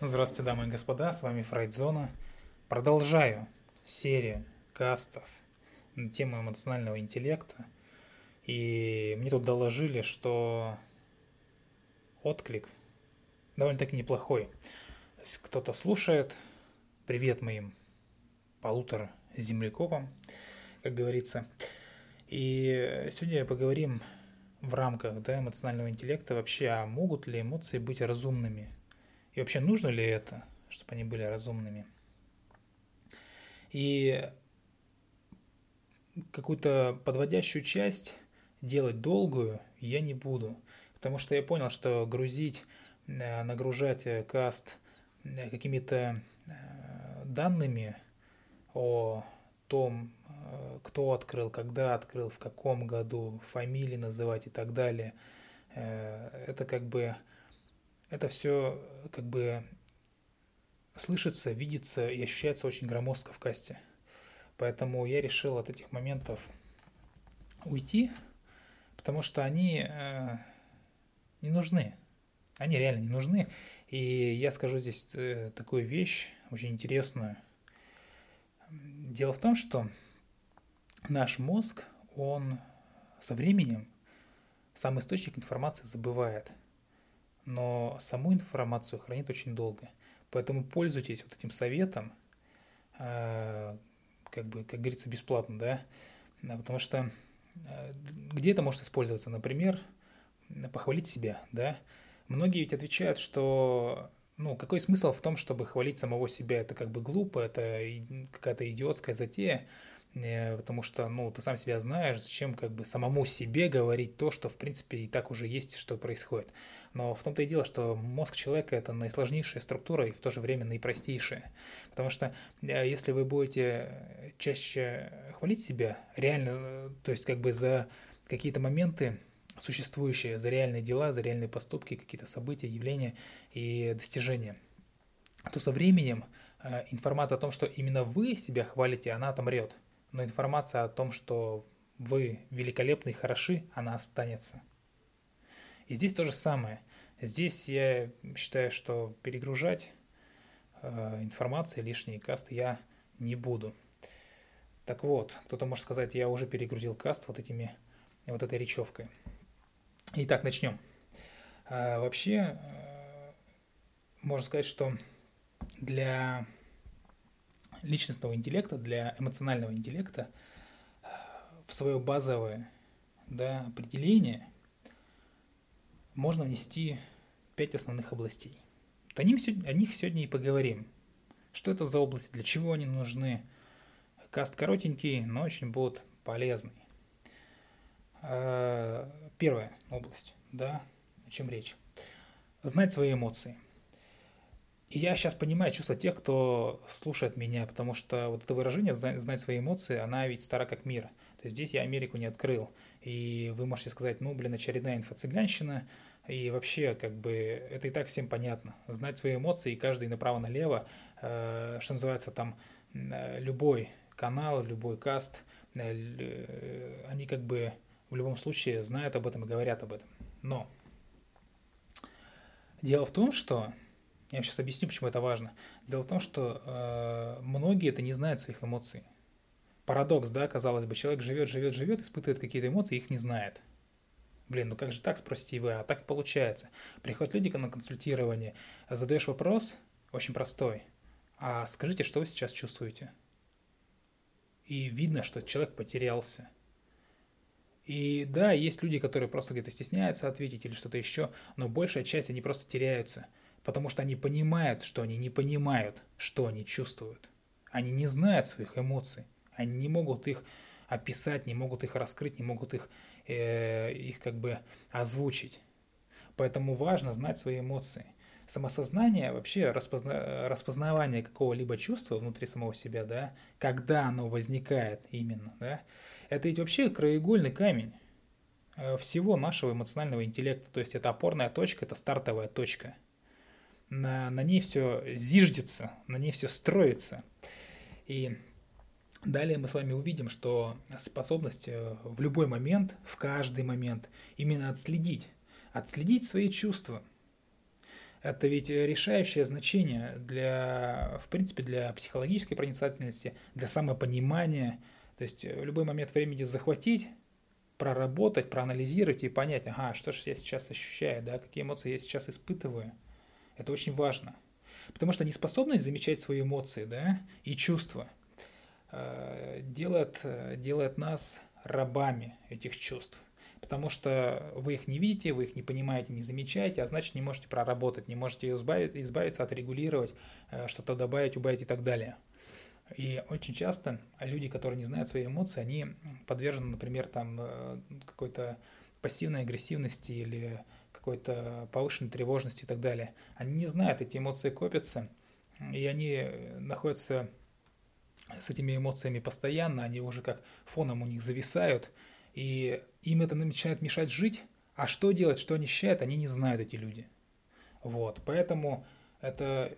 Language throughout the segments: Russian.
Здравствуйте, дамы и господа, с вами Фрейдзона. Продолжаю серию кастов на тему эмоционального интеллекта. И мне тут доложили, что отклик довольно-таки неплохой. Кто-то слушает, привет моим полутора землекопам, как говорится. И сегодня поговорим в рамках да, эмоционального интеллекта вообще, а могут ли эмоции быть разумными? И вообще нужно ли это, чтобы они были разумными? И какую-то подводящую часть делать долгую я не буду, потому что я понял, что грузить, э, нагружать э, каст э, какими-то данными о том, кто открыл, когда открыл, в каком году, фамилии называть и так далее, это как бы, это все как бы слышится, видится и ощущается очень громоздко в касте. Поэтому я решил от этих моментов уйти, потому что они э, не нужны. Они реально не нужны. И я скажу здесь э, такую вещь, очень интересную. Дело в том, что наш мозг, он со временем сам источник информации забывает, но саму информацию хранит очень долго. Поэтому пользуйтесь вот этим советом, э, как бы, как говорится, бесплатно, да, потому что э, где это может использоваться? Например, похвалить себя, да. Многие ведь отвечают, что ну, какой смысл в том, чтобы хвалить самого себя? Это как бы глупо, это какая-то идиотская затея. Э, потому что, ну, ты сам себя знаешь, зачем как бы самому себе говорить то, что, в принципе, и так уже есть, что происходит. Но в том-то и дело, что мозг человека – это наисложнейшая структура и в то же время наипростейшая. Потому что э, если вы будете чаще хвалить себя, реально, э, то есть как бы за какие-то моменты, существующие, за реальные дела, за реальные поступки, какие-то события, явления и достижения, то со временем информация о том, что именно вы себя хвалите, она отомрет – но информация о том, что вы великолепны и хороши, она останется. И здесь то же самое. Здесь я считаю, что перегружать э, информацией лишние касты я не буду. Так вот, кто-то может сказать, я уже перегрузил каст вот этими вот этой речевкой. Итак, начнем. А, вообще, э, можно сказать, что для личностного интеллекта, для эмоционального интеллекта в свое базовое да, определение можно внести пять основных областей. Вот о, них, о них сегодня и поговорим. Что это за области, для чего они нужны. Каст коротенький, но очень будет полезный. А, первая область, да, о чем речь. Знать свои эмоции – и я сейчас понимаю чувства тех, кто слушает меня, потому что вот это выражение «знать свои эмоции», она ведь стара как мир. То есть здесь я Америку не открыл. И вы можете сказать, ну, блин, очередная инфо-цыганщина, и вообще, как бы, это и так всем понятно. Знать свои эмоции, и каждый направо-налево, э, что называется, там, э, любой канал, любой каст, э, э, они как бы в любом случае знают об этом и говорят об этом. Но дело в том, что я сейчас объясню, почему это важно. Дело в том, что э, многие это не знают своих эмоций. Парадокс, да, казалось бы, человек живет, живет, живет, испытывает какие-то эмоции, их не знает. Блин, ну как же так, спросите вы, а так и получается. Приходят люди на консультирование, задаешь вопрос, очень простой. А скажите, что вы сейчас чувствуете? И видно, что человек потерялся. И да, есть люди, которые просто где-то стесняются ответить или что-то еще, но большая часть, они просто теряются – потому что они понимают, что они не понимают, что они чувствуют. Они не знают своих эмоций, они не могут их описать, не могут их раскрыть, не могут их, э, их как бы озвучить. Поэтому важно знать свои эмоции. Самосознание, вообще распозна, распознавание какого-либо чувства внутри самого себя, да, когда оно возникает именно, да, это ведь вообще краеугольный камень э, всего нашего эмоционального интеллекта. То есть это опорная точка, это стартовая точка – на, на ней все зиждется, на ней все строится. И далее мы с вами увидим, что способность э, в любой момент, в каждый момент, именно отследить, отследить свои чувства, Это ведь решающее значение для, в принципе, для психологической проницательности, для самопонимания. То есть в любой момент времени захватить, проработать, проанализировать и понять, ага, что же я сейчас ощущаю, да, какие эмоции я сейчас испытываю. Это очень важно. Потому что неспособность замечать свои эмоции, да, и чувства э, делает, делает нас рабами этих чувств потому что вы их не видите, вы их не понимаете, не замечаете, а значит не можете проработать, не можете избавить, избавиться, отрегулировать, э, что-то добавить, убавить и так далее. И очень часто люди, которые не знают свои эмоции, они подвержены, например, там э, какой-то пассивной агрессивности или какой-то повышенной тревожности и так далее. Они не знают, эти эмоции копятся, и они находятся с этими эмоциями постоянно, они уже как фоном у них зависают, и им это начинает мешать жить, а что делать, что они считают, они не знают, эти люди. Вот, поэтому это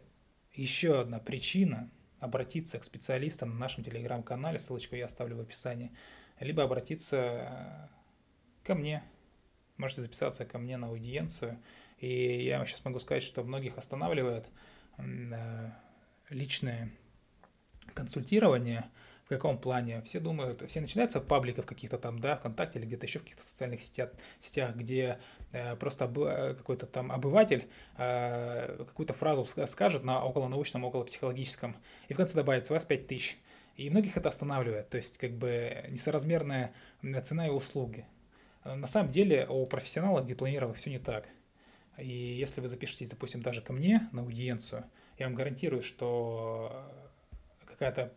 еще одна причина обратиться к специалистам на нашем телеграм-канале, ссылочку я оставлю в описании, либо обратиться ко мне, можете записаться ко мне на аудиенцию, и я сейчас могу сказать, что многих останавливает э, личное консультирование – в каком плане? Все думают, все начинаются пабликов каких-то там, да, ВКонтакте или где-то еще в каких-то социальных сетях, сетях где э, просто какой-то там обыватель э, какую-то фразу скажет на около научном, около психологическом, и в конце добавит вас 5 тысяч. И многих это останавливает, то есть как бы несоразмерная цена и услуги. На самом деле у профессионалов дипломированных все не так. И если вы запишетесь, допустим, даже ко мне на аудиенцию, я вам гарантирую, что какая-то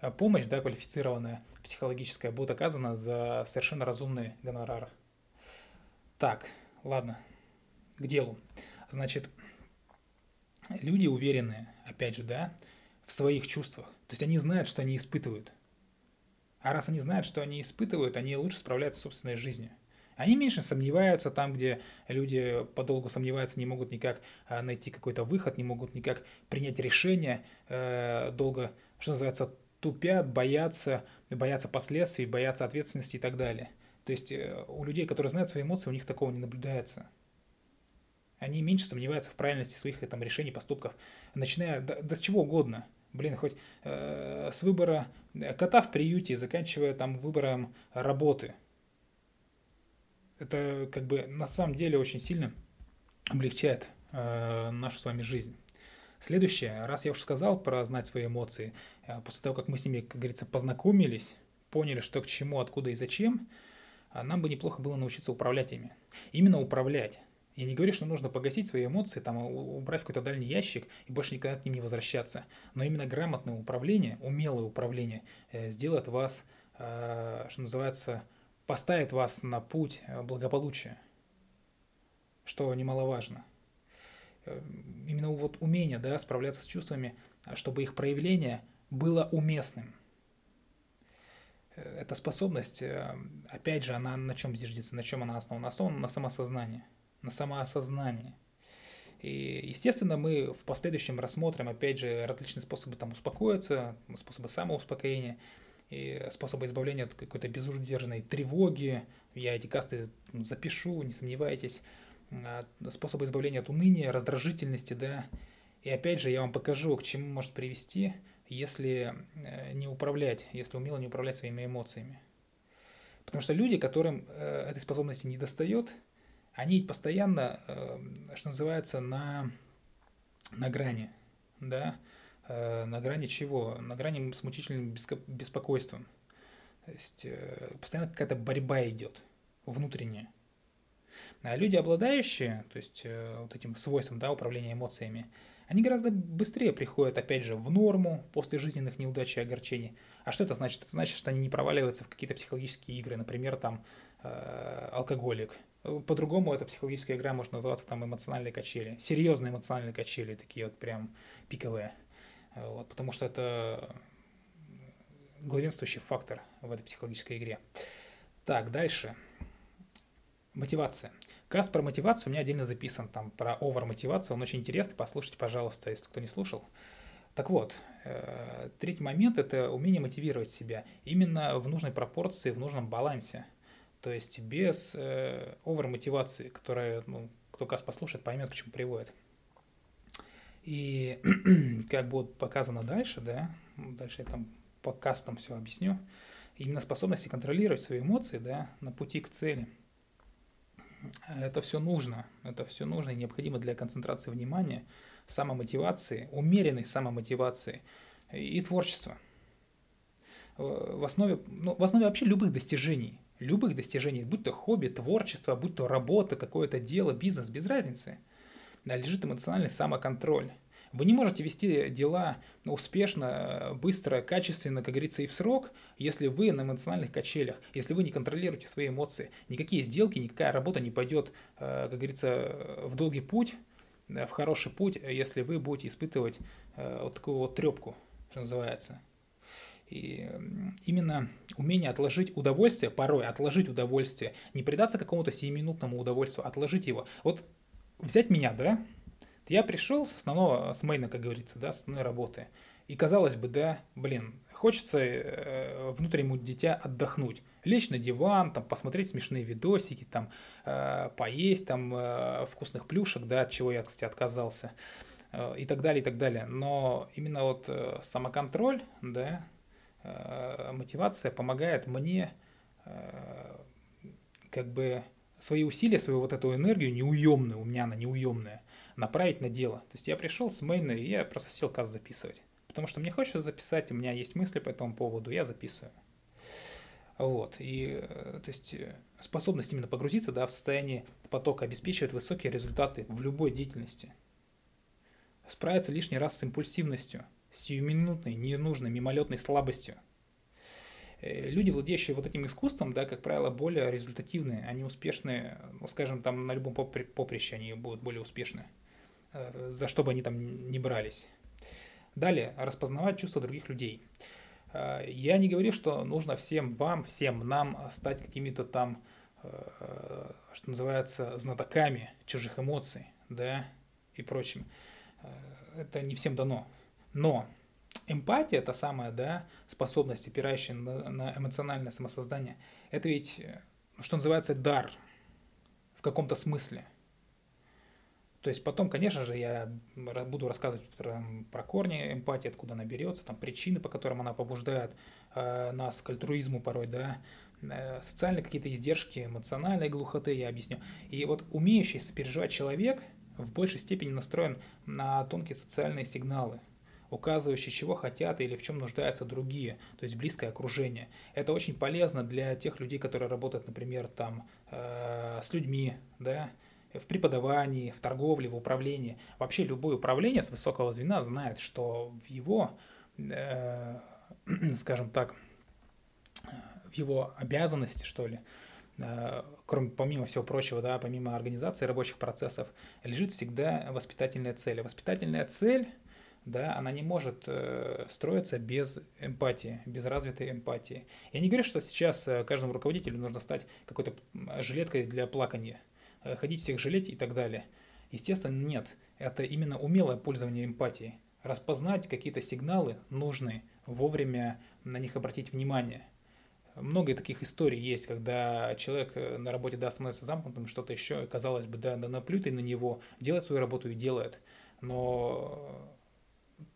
Э, помощь, да, квалифицированная, психологическая, будет оказана за совершенно разумный гонорар. Так, ладно, к делу. Значит, люди уверенные, опять же, да, в своих чувствах. То есть они знают, что они испытывают. А раз они знают, что они испытывают, они лучше справляются с собственной жизнью. Они меньше сомневаются там, где люди подолгу сомневаются, не могут никак э, найти какой-то выход, не могут никак принять решение, э, долго, что называется, тупят, боятся, боятся последствий, боятся ответственности и так далее. То есть э, у людей, которые знают свои эмоции, у них такого не наблюдается. Они меньше сомневаются в правильности своих там, решений, поступков, начиная да, да с чего угодно. Блин, хоть э, с выбора э, кота в приюте, заканчивая там выбором работы. Это как бы на самом деле очень сильно облегчает э, нашу с вами жизнь. Следующее, раз я уже сказал про знать свои эмоции, э, после того, как мы с ними, как говорится, познакомились, поняли, что к чему, откуда и зачем, а нам бы неплохо было научиться управлять ими. Именно управлять. Я не говорю, что нужно погасить свои эмоции, там, убрать в какой-то дальний ящик и больше никогда к ним не возвращаться. Но именно грамотное управление, умелое управление э, сделает вас, э, что называется, поставит вас на путь благополучия, что немаловажно. Э, именно вот умение да, справляться с чувствами, чтобы их проявление было уместным. Э, эта способность, э, опять же, она на чем зиждется, на чем она основана? Основана на самосознании, на самоосознании. И, естественно, мы в последующем рассмотрим, опять же, различные способы там успокоиться, способы самоуспокоения, и способы избавления от какой-то безудержной тревоги. Я эти касты запишу, не сомневайтесь. А, способы избавления от уныния, раздражительности, да. И опять же, я вам покажу, к чему может привести, если э, не управлять, если умело не управлять своими эмоциями. Потому что люди, которым э, этой способности не достает, они постоянно, э, что называется, на, на грани, да, на грани чего? На грани с мучительным беспокойством. То есть постоянно какая-то борьба идет внутренняя. А люди, обладающие, то есть э, вот этим свойством да, управления эмоциями, они гораздо быстрее приходят, опять же, в норму после жизненных неудач и огорчений. А что это значит? Это значит, что они не проваливаются в какие-то психологические игры, например, там, э, алкоголик. По-другому эта психологическая игра может называться там эмоциональные качели. Серьезные эмоциональные качели, такие вот прям пиковые. Вот, потому что это главенствующий фактор в этой психологической игре. Так, дальше. Мотивация. Каст про мотивацию у меня отдельно записан, там про овер-мотивацию, он очень интересный, послушайте, пожалуйста, если кто не слушал. Так вот, э, третий момент – это умение мотивировать себя именно в нужной пропорции, в нужном балансе. То есть без э, овер-мотивации, которая, ну, кто каст послушает, поймет, к чему приводит. И как будет показано дальше, да, дальше я там по кастам все объясню, именно способности контролировать свои эмоции, да, на пути к цели. Это все нужно, это все нужно и необходимо для концентрации внимания, самомотивации, умеренной самомотивации и творчества. В основе, ну, в основе вообще любых достижений, любых достижений, будь то хобби, творчество, будь то работа, какое-то дело, бизнес, без разницы – лежит эмоциональный самоконтроль. Вы не можете вести дела успешно, быстро, качественно, как говорится, и в срок, если вы на эмоциональных качелях, если вы не контролируете свои эмоции. Никакие сделки, никакая работа не пойдет, э, как говорится, в долгий путь, в хороший путь, если вы будете испытывать э, вот такую вот трепку, что называется. И именно умение отложить удовольствие, порой отложить удовольствие, не предаться какому-то сиюминутному удовольствию, отложить его. Вот взять меня, да, я пришел с основного, с мейна, как говорится, да, с основной работы. И казалось бы, да, блин, хочется э, внутреннему дитя отдохнуть. Лечь на диван, там, посмотреть смешные видосики, там, э, поесть там э, вкусных плюшек, да, от чего я, кстати, отказался, э, и так далее, и так далее. Но именно вот э, самоконтроль, да, мотивация помогает мне э, как бы свои усилия, свою вот эту энергию неуемную, у меня она неуемная, направить на дело. То есть я пришел с мейна, и я просто сел каз записывать. Потому что мне хочется записать, у меня есть мысли по этому поводу, я записываю. Вот, и, э, то есть, э, способность именно погрузиться, да, в состояние потока обеспечивает высокие результаты в любой деятельности. Справиться лишний раз с импульсивностью, сиюминутной, ненужной, мимолетной слабостью – Э, люди, владеющие вот этим искусством, да, как правило, более результативные, они успешны, ну, скажем, там на любом поприще они будут более успешны, э, за что бы они там не брались. Далее, распознавать чувства других людей. Э, я не говорю, что нужно всем вам, всем нам стать какими-то там, что называется, знатоками чужих эмоций, да, и прочим. Это не всем дано. Но эмпатия, та самая, да, способность, опирающая на, на эмоциональное самосоздание, это ведь, э, что называется, дар в каком-то смысле. То есть потом, конечно же, я буду рассказывать про, про корни эмпатии, откуда она берется, там причины, по которым она побуждает э, нас к альтруизму порой, да, э, социальные какие-то издержки, эмоциональной глухоты, я объясню. И вот умеющий сопереживать человек в большей степени настроен на тонкие социальные сигналы – указывающий, чего хотят или в чем нуждаются другие, то есть близкое окружение. Это очень полезно для тех людей, которые работают, например, там э, с людьми, да, в преподавании, в торговле, в управлении. Вообще любое управление с высокого звена знает, что в его, э, скажем так, в его обязанности, что ли, э, кроме, помимо всего прочего, да, помимо организации рабочих процессов, лежит всегда воспитательная цель. воспитательная цель да, она не может э, строиться без эмпатии, без развитой эмпатии. Я не говорю, что сейчас э, каждому руководителю нужно стать какой-то жилеткой для плакания, э, ходить всех жалеть и так далее. Естественно, нет. Это именно умелое пользование эмпатией. Распознать какие-то сигналы нужные, вовремя на них обратить внимание. Много таких историй есть, когда человек э, на работе да, становится замкнутым, что-то еще, казалось бы, да, да наплютай на него, делает свою работу и делает. Но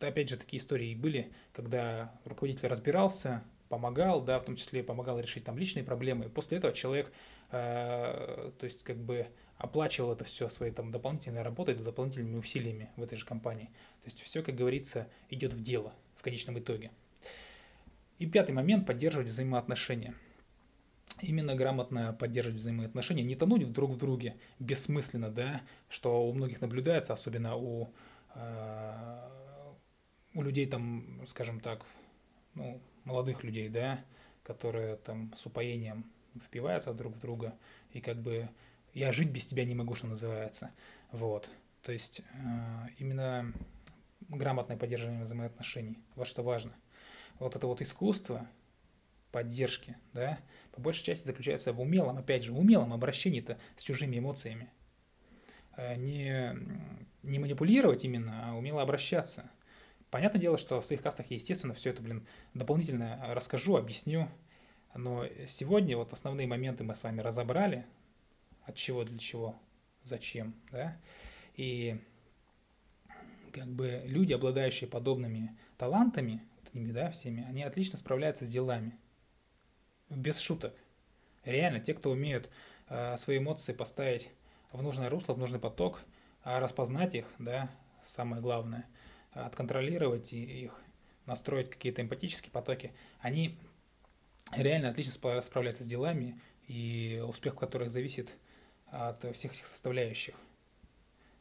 опять же, такие истории были, когда руководитель разбирался, помогал, да, в том числе помогал решить там личные проблемы. После этого человек, э, то есть как бы оплачивал это все своей там дополнительной работой, дополнительными усилиями в этой же компании. То есть все, как говорится, идет в дело в конечном итоге. И пятый момент – поддерживать взаимоотношения. Именно грамотно поддерживать взаимоотношения, не тонуть друг в друге бессмысленно, да, что у многих наблюдается, особенно у э, у людей там, скажем так, ну, молодых людей, да, которые там с упоением впиваются друг в друга, и как бы я жить без тебя не могу, что называется. Вот. То есть э, именно грамотное поддержание взаимоотношений, вот что важно. Вот это вот искусство поддержки, да, по большей части заключается в умелом, опять же, умелом обращении-то с чужими эмоциями. Э, не, не манипулировать именно, а умело обращаться – Понятное дело, что в своих кастах я, естественно, все это, блин, дополнительно расскажу, объясню. Но сегодня вот основные моменты мы с вами разобрали. От чего, для чего, зачем, да. И как бы люди, обладающие подобными талантами, вот этими, да, всеми, они отлично справляются с делами. Без шуток. Реально, те, кто умеют э, свои эмоции поставить в нужное русло, в нужный поток, а распознать их, да, самое главное, отконтролировать их, настроить какие-то эмпатические потоки, они реально отлично справляются с делами, и успех которых зависит от всех этих составляющих.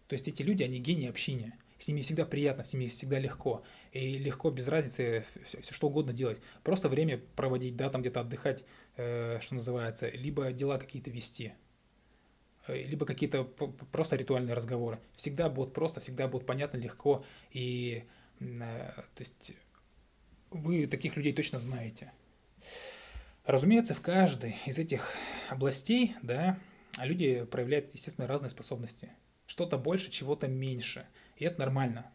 То есть эти люди, они гении общения. С ними всегда приятно, с ними всегда легко. И легко, без разницы, все что угодно делать. Просто время проводить, да, там где-то отдыхать, э, что называется, либо дела какие-то вести, либо какие-то просто ритуальные разговоры. Всегда будут просто, всегда будут понятно, легко. И, э, то есть, вы таких людей точно знаете. Разумеется, в каждой из этих областей, да, люди проявляют, естественно, разные способности. Что-то больше, чего-то меньше. И это нормально.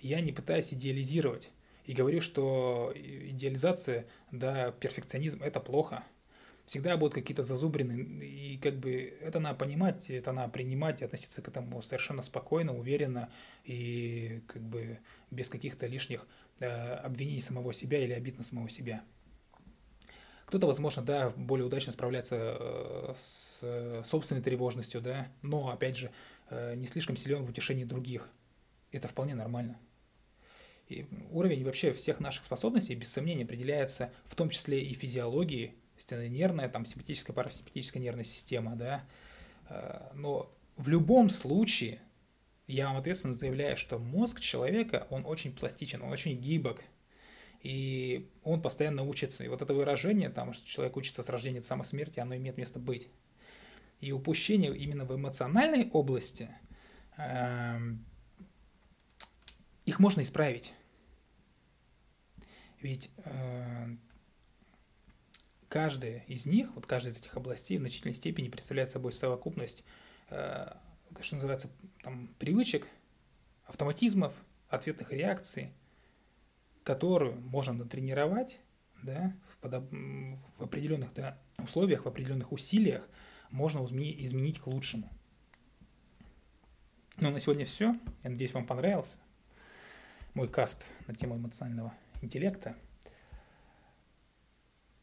Я не пытаюсь идеализировать и говорю, что идеализация, да, перфекционизм – это плохо. Всегда будут какие-то зазубрины, и как бы это надо понимать, это надо принимать и относиться к этому совершенно спокойно, уверенно и как бы без каких-то лишних э, обвинений самого себя или обид на самого себя. Кто-то, возможно, да, более удачно справляется э, с э, собственной тревожностью, да, но, опять же, э, не слишком силен в утешении других. Это вполне нормально. И уровень вообще всех наших способностей, без сомнения, определяется в том числе и физиологией, нервная, там, симпатическая, парасимпатическая нервная система, да. Но в любом случае, я вам ответственно заявляю, что мозг человека, он очень пластичен, он очень гибок, и он постоянно учится. И вот это выражение, там, что человек учится с рождения до самой смерти, оно имеет место быть. И упущение именно в эмоциональной области, э, их можно исправить. Ведь э, каждая из них, вот каждая из этих областей в значительной степени представляет собой совокупность, э, что называется, там, привычек, автоматизмов, ответных реакций, которую можно натренировать да, в, подоб... в определенных да, условиях, в определенных усилиях, можно изменить к лучшему. Ну, на сегодня все. Я надеюсь, вам понравился мой каст на тему эмоционального интеллекта.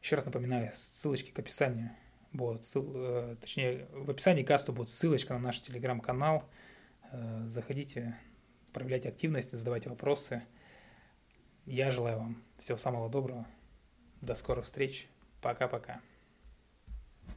Еще раз напоминаю, ссылочки к описанию будут, ссыл, э, точнее, в описании касту будет ссылочка на наш телеграм-канал. Э, заходите, проявляйте активность, задавайте вопросы – я желаю вам всего самого доброго. До скорых встреч. Пока-пока.